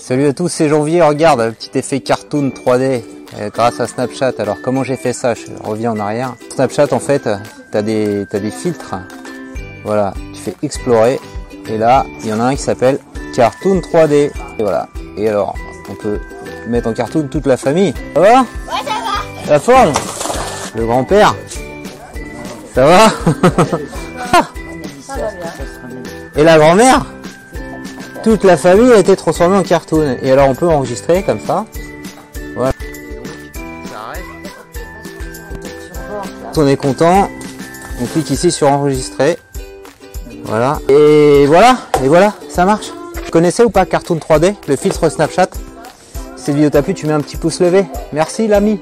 Salut à tous, c'est Janvier. Regarde, petit effet cartoon 3D euh, grâce à Snapchat. Alors comment j'ai fait ça? Je reviens en arrière. Snapchat en fait, t'as des des filtres. Voilà, tu fais explorer et là il y en a un qui s'appelle Cartoon 3D. Et voilà. Et alors on peut mettre en cartoon toute la famille. Ça va? Ouais, ça va. La forme Le grand-père Ça va? Et la grand-mère? Toute la famille a été transformée en cartoon. Et alors on peut enregistrer comme ça. Voilà. On est content. On clique ici sur enregistrer. Voilà. Et voilà. Et voilà. Ça marche. Vous connaissez ou pas Cartoon 3D Le filtre Snapchat? Cette vidéo t'a plu, tu mets un petit pouce levé. Merci l'ami.